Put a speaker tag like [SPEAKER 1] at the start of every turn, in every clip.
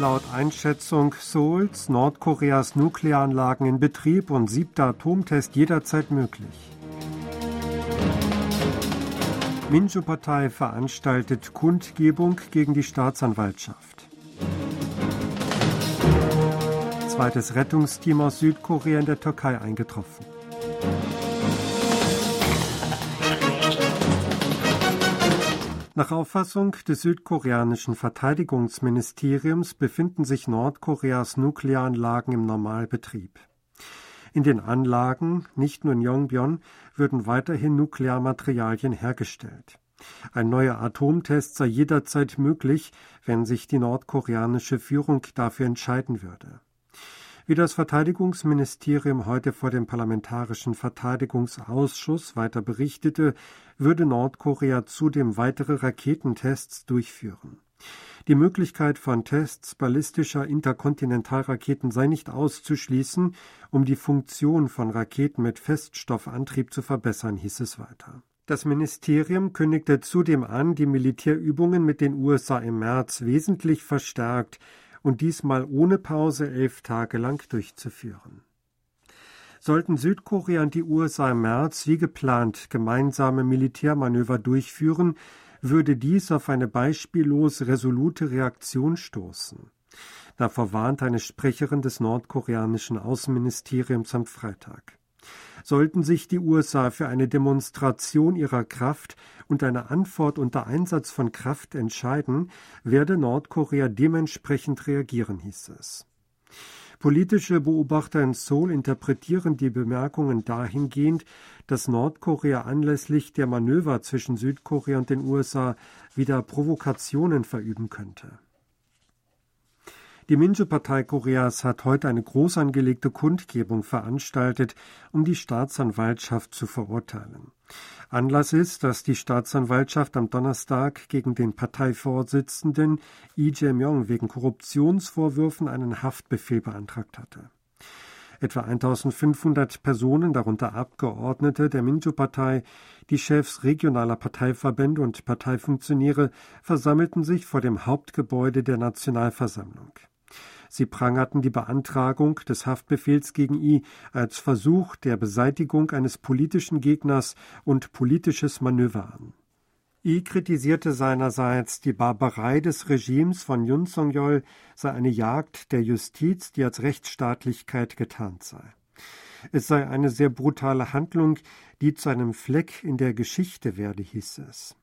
[SPEAKER 1] Laut Einschätzung Seouls Nordkoreas Nuklearanlagen in Betrieb und siebter Atomtest jederzeit möglich. Minju-Partei veranstaltet Kundgebung gegen die Staatsanwaltschaft. Zweites Rettungsteam aus Südkorea in der Türkei eingetroffen. Nach Auffassung des südkoreanischen Verteidigungsministeriums befinden sich Nordkoreas Nuklearanlagen im Normalbetrieb. In den Anlagen, nicht nur in Yongbyon, würden weiterhin Nuklearmaterialien hergestellt. Ein neuer Atomtest sei jederzeit möglich, wenn sich die nordkoreanische Führung dafür entscheiden würde. Wie das Verteidigungsministerium heute vor dem Parlamentarischen Verteidigungsausschuss weiter berichtete, würde Nordkorea zudem weitere Raketentests durchführen. Die Möglichkeit von Tests ballistischer Interkontinentalraketen sei nicht auszuschließen, um die Funktion von Raketen mit Feststoffantrieb zu verbessern, hieß es weiter. Das Ministerium kündigte zudem an, die Militärübungen mit den USA im März wesentlich verstärkt und diesmal ohne Pause elf Tage lang durchzuführen. Sollten Südkorea und die USA im März wie geplant gemeinsame Militärmanöver durchführen, würde dies auf eine beispiellos resolute Reaktion stoßen. Davor warnt eine Sprecherin des nordkoreanischen Außenministeriums am Freitag. Sollten sich die USA für eine Demonstration ihrer Kraft und eine Antwort unter Einsatz von Kraft entscheiden, werde Nordkorea dementsprechend reagieren, hieß es. Politische Beobachter in Seoul interpretieren die Bemerkungen dahingehend, dass Nordkorea anlässlich der Manöver zwischen Südkorea und den USA wieder Provokationen verüben könnte. Die Minju-Partei Koreas hat heute eine groß angelegte Kundgebung veranstaltet, um die Staatsanwaltschaft zu verurteilen. Anlass ist, dass die Staatsanwaltschaft am Donnerstag gegen den Parteivorsitzenden Lee Jae-myung wegen Korruptionsvorwürfen einen Haftbefehl beantragt hatte. Etwa 1500 Personen, darunter Abgeordnete der Minju-Partei, die Chefs regionaler Parteiverbände und Parteifunktionäre, versammelten sich vor dem Hauptgebäude der Nationalversammlung. Sie prangerten die Beantragung des Haftbefehls gegen I als Versuch der Beseitigung eines politischen Gegners und politisches Manöver an. I kritisierte seinerseits, die Barbarei des Regimes von Yun Song-yeol sei eine Jagd der Justiz, die als Rechtsstaatlichkeit getarnt sei. Es sei eine sehr brutale Handlung, die zu einem Fleck in der Geschichte werde, hieß es.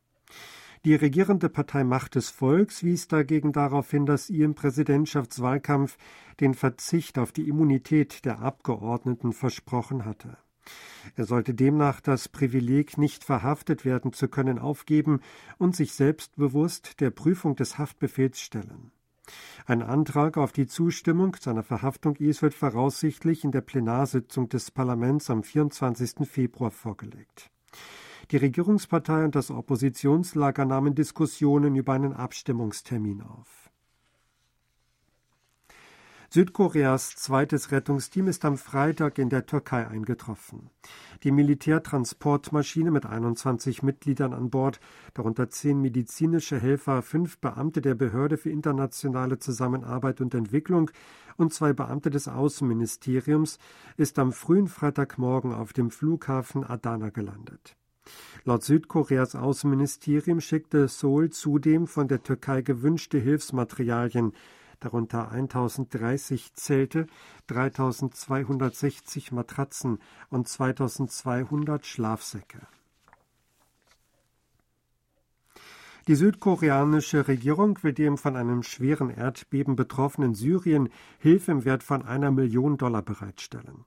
[SPEAKER 1] Die regierende Partei Macht des Volks wies dagegen darauf hin, dass ihr im Präsidentschaftswahlkampf den Verzicht auf die Immunität der Abgeordneten versprochen hatte. Er sollte demnach das Privileg, nicht verhaftet werden zu können, aufgeben und sich selbstbewusst der Prüfung des Haftbefehls stellen. Ein Antrag auf die Zustimmung zu einer Verhaftung Is wird voraussichtlich in der Plenarsitzung des Parlaments am 24. Februar vorgelegt. Die Regierungspartei und das Oppositionslager nahmen Diskussionen über einen Abstimmungstermin auf. Südkoreas zweites Rettungsteam ist am Freitag in der Türkei eingetroffen. Die Militärtransportmaschine mit 21 Mitgliedern an Bord, darunter zehn medizinische Helfer, fünf Beamte der Behörde für internationale Zusammenarbeit und Entwicklung und zwei Beamte des Außenministeriums, ist am frühen Freitagmorgen auf dem Flughafen Adana gelandet. Laut Südkoreas Außenministerium schickte Seoul zudem von der Türkei gewünschte Hilfsmaterialien, darunter 1030 Zelte, 3260 Matratzen und 2200 Schlafsäcke. Die südkoreanische Regierung will dem von einem schweren Erdbeben betroffenen Syrien Hilfe im Wert von einer Million Dollar bereitstellen.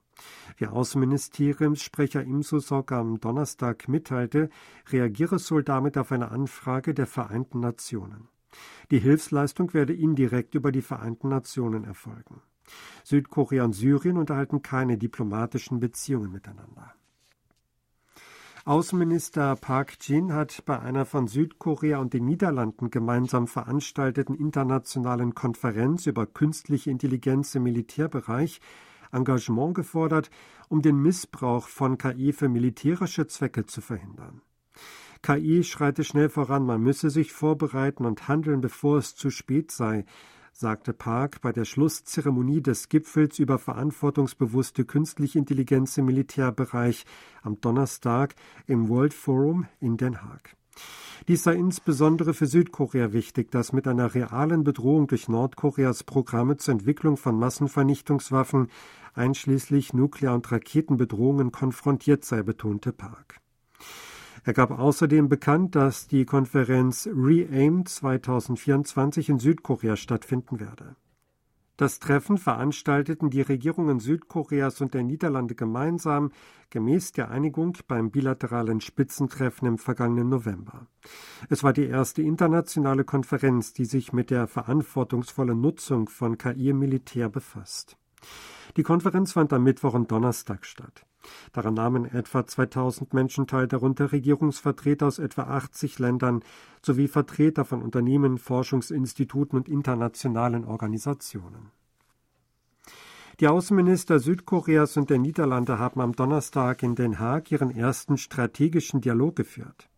[SPEAKER 1] Wie Außenministeriumssprecher Im Susok am Donnerstag mitteilte, reagiere Seoul damit auf eine Anfrage der Vereinten Nationen. Die Hilfsleistung werde indirekt über die Vereinten Nationen erfolgen. Südkorea und Syrien unterhalten keine diplomatischen Beziehungen miteinander. Außenminister Park Jin hat bei einer von Südkorea und den Niederlanden gemeinsam veranstalteten internationalen Konferenz über künstliche Intelligenz im Militärbereich Engagement gefordert, um den Missbrauch von KI für militärische Zwecke zu verhindern. KI schreite schnell voran, man müsse sich vorbereiten und handeln, bevor es zu spät sei, sagte Park bei der Schlusszeremonie des Gipfels über verantwortungsbewusste künstliche Intelligenz im Militärbereich am Donnerstag im World Forum in Den Haag. Dies sei insbesondere für Südkorea wichtig, das mit einer realen Bedrohung durch Nordkoreas Programme zur Entwicklung von Massenvernichtungswaffen einschließlich Nuklear- und Raketenbedrohungen konfrontiert sei, betonte Park. Er gab außerdem bekannt, dass die Konferenz Re-AIM 2024 in Südkorea stattfinden werde. Das Treffen veranstalteten die Regierungen Südkoreas und der Niederlande gemeinsam, gemäß der Einigung beim bilateralen Spitzentreffen im vergangenen November. Es war die erste internationale Konferenz, die sich mit der verantwortungsvollen Nutzung von KI im Militär befasst. Die Konferenz fand am Mittwoch und Donnerstag statt. Daran nahmen etwa 2000 Menschen teil, darunter Regierungsvertreter aus etwa 80 Ländern sowie Vertreter von Unternehmen, Forschungsinstituten und internationalen Organisationen. Die Außenminister Südkoreas und der Niederlande haben am Donnerstag in Den Haag ihren ersten strategischen Dialog geführt.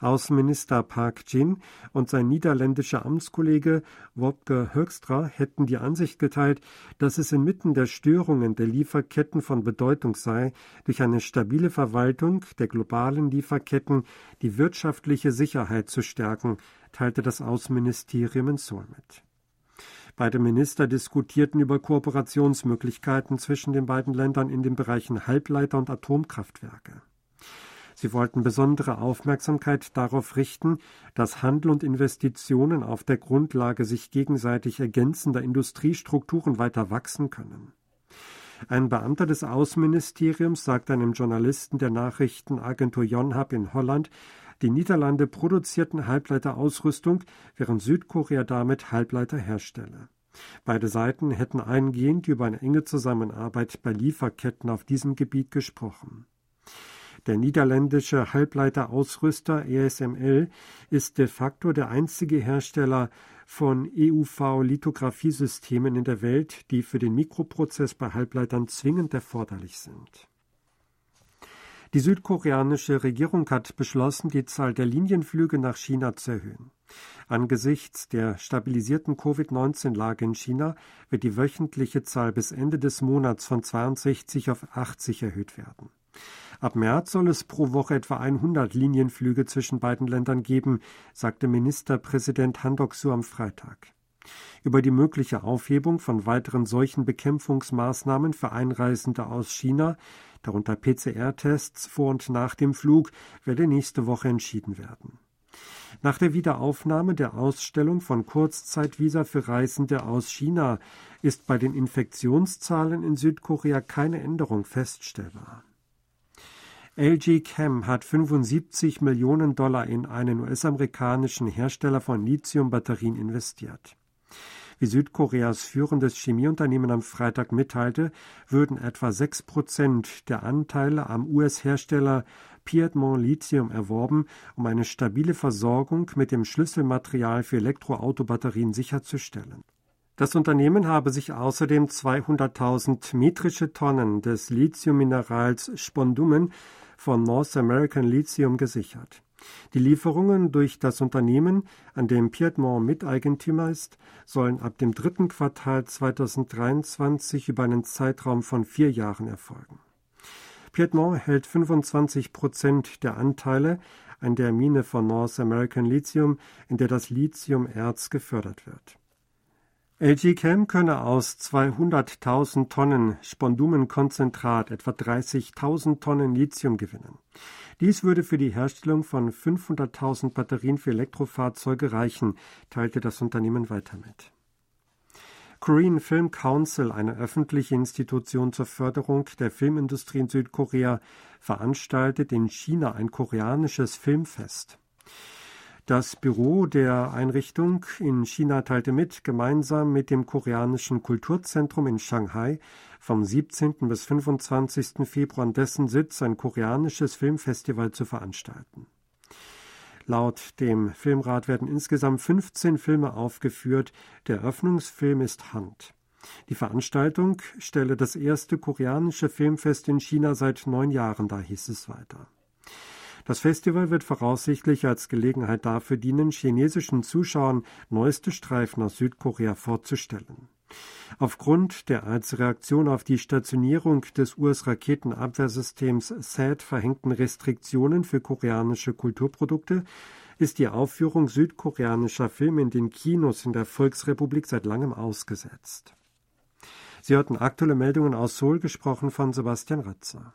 [SPEAKER 1] Außenminister Park Jin und sein niederländischer Amtskollege Wopke Hoekstra hätten die Ansicht geteilt, dass es inmitten der Störungen der Lieferketten von Bedeutung sei, durch eine stabile Verwaltung der globalen Lieferketten die wirtschaftliche Sicherheit zu stärken, teilte das Außenministerium in Seoul mit. Beide Minister diskutierten über Kooperationsmöglichkeiten zwischen den beiden Ländern in den Bereichen Halbleiter und Atomkraftwerke. Sie wollten besondere Aufmerksamkeit darauf richten, dass Handel und Investitionen auf der Grundlage sich gegenseitig ergänzender Industriestrukturen weiter wachsen können. Ein Beamter des Außenministeriums sagt einem Journalisten der Nachrichtenagentur Yonhap in Holland, die Niederlande produzierten Halbleiterausrüstung, während Südkorea damit Halbleiter herstelle. Beide Seiten hätten eingehend über eine enge Zusammenarbeit bei Lieferketten auf diesem Gebiet gesprochen. Der niederländische Halbleiterausrüster ESML ist de facto der einzige Hersteller von EUV-Lithografiesystemen in der Welt, die für den Mikroprozess bei Halbleitern zwingend erforderlich sind. Die südkoreanische Regierung hat beschlossen, die Zahl der Linienflüge nach China zu erhöhen. Angesichts der stabilisierten Covid-19-Lage in China wird die wöchentliche Zahl bis Ende des Monats von 62 auf 80 erhöht werden. Ab März soll es pro Woche etwa 100 Linienflüge zwischen beiden Ländern geben, sagte Ministerpräsident Han Dok-soo am Freitag. Über die mögliche Aufhebung von weiteren solchen Bekämpfungsmaßnahmen für Einreisende aus China, darunter PCR-Tests vor und nach dem Flug, werde nächste Woche entschieden werden. Nach der Wiederaufnahme der Ausstellung von Kurzzeitvisa für Reisende aus China ist bei den Infektionszahlen in Südkorea keine Änderung feststellbar. LG Chem hat 75 Millionen Dollar in einen US-amerikanischen Hersteller von Lithium-Batterien investiert. Wie Südkoreas führendes Chemieunternehmen am Freitag mitteilte, würden etwa 6 Prozent der Anteile am US-Hersteller Piedmont Lithium erworben, um eine stabile Versorgung mit dem Schlüsselmaterial für Elektroautobatterien sicherzustellen. Das Unternehmen habe sich außerdem 200.000 metrische Tonnen des Lithiumminerals Spondumen von North American Lithium gesichert. Die Lieferungen durch das Unternehmen, an dem Piedmont Miteigentümer ist, sollen ab dem dritten Quartal 2023 über einen Zeitraum von vier Jahren erfolgen. Piedmont hält 25 Prozent der Anteile an der Mine von North American Lithium, in der das Lithiumerz gefördert wird. LG Chem könne aus 200.000 Tonnen Spondumenkonzentrat etwa 30.000 Tonnen Lithium gewinnen. Dies würde für die Herstellung von 500.000 Batterien für Elektrofahrzeuge reichen, teilte das Unternehmen weiter mit. Korean Film Council, eine öffentliche Institution zur Förderung der Filmindustrie in Südkorea, veranstaltet in China ein koreanisches Filmfest. Das Büro der Einrichtung in China teilte mit, gemeinsam mit dem koreanischen Kulturzentrum in Shanghai vom 17. bis 25. Februar an dessen Sitz ein koreanisches Filmfestival zu veranstalten. Laut dem Filmrat werden insgesamt 15 Filme aufgeführt. Der Eröffnungsfilm ist Hand. Die Veranstaltung stelle das erste koreanische Filmfest in China seit neun Jahren dar, hieß es weiter. Das Festival wird voraussichtlich als Gelegenheit dafür dienen, chinesischen Zuschauern neueste Streifen aus Südkorea vorzustellen. Aufgrund der als Reaktion auf die Stationierung des US-Raketenabwehrsystems THAAD verhängten Restriktionen für koreanische Kulturprodukte ist die Aufführung südkoreanischer Filme in den Kinos in der Volksrepublik seit langem ausgesetzt. Sie hörten aktuelle Meldungen aus Seoul, gesprochen von Sebastian Ratzer.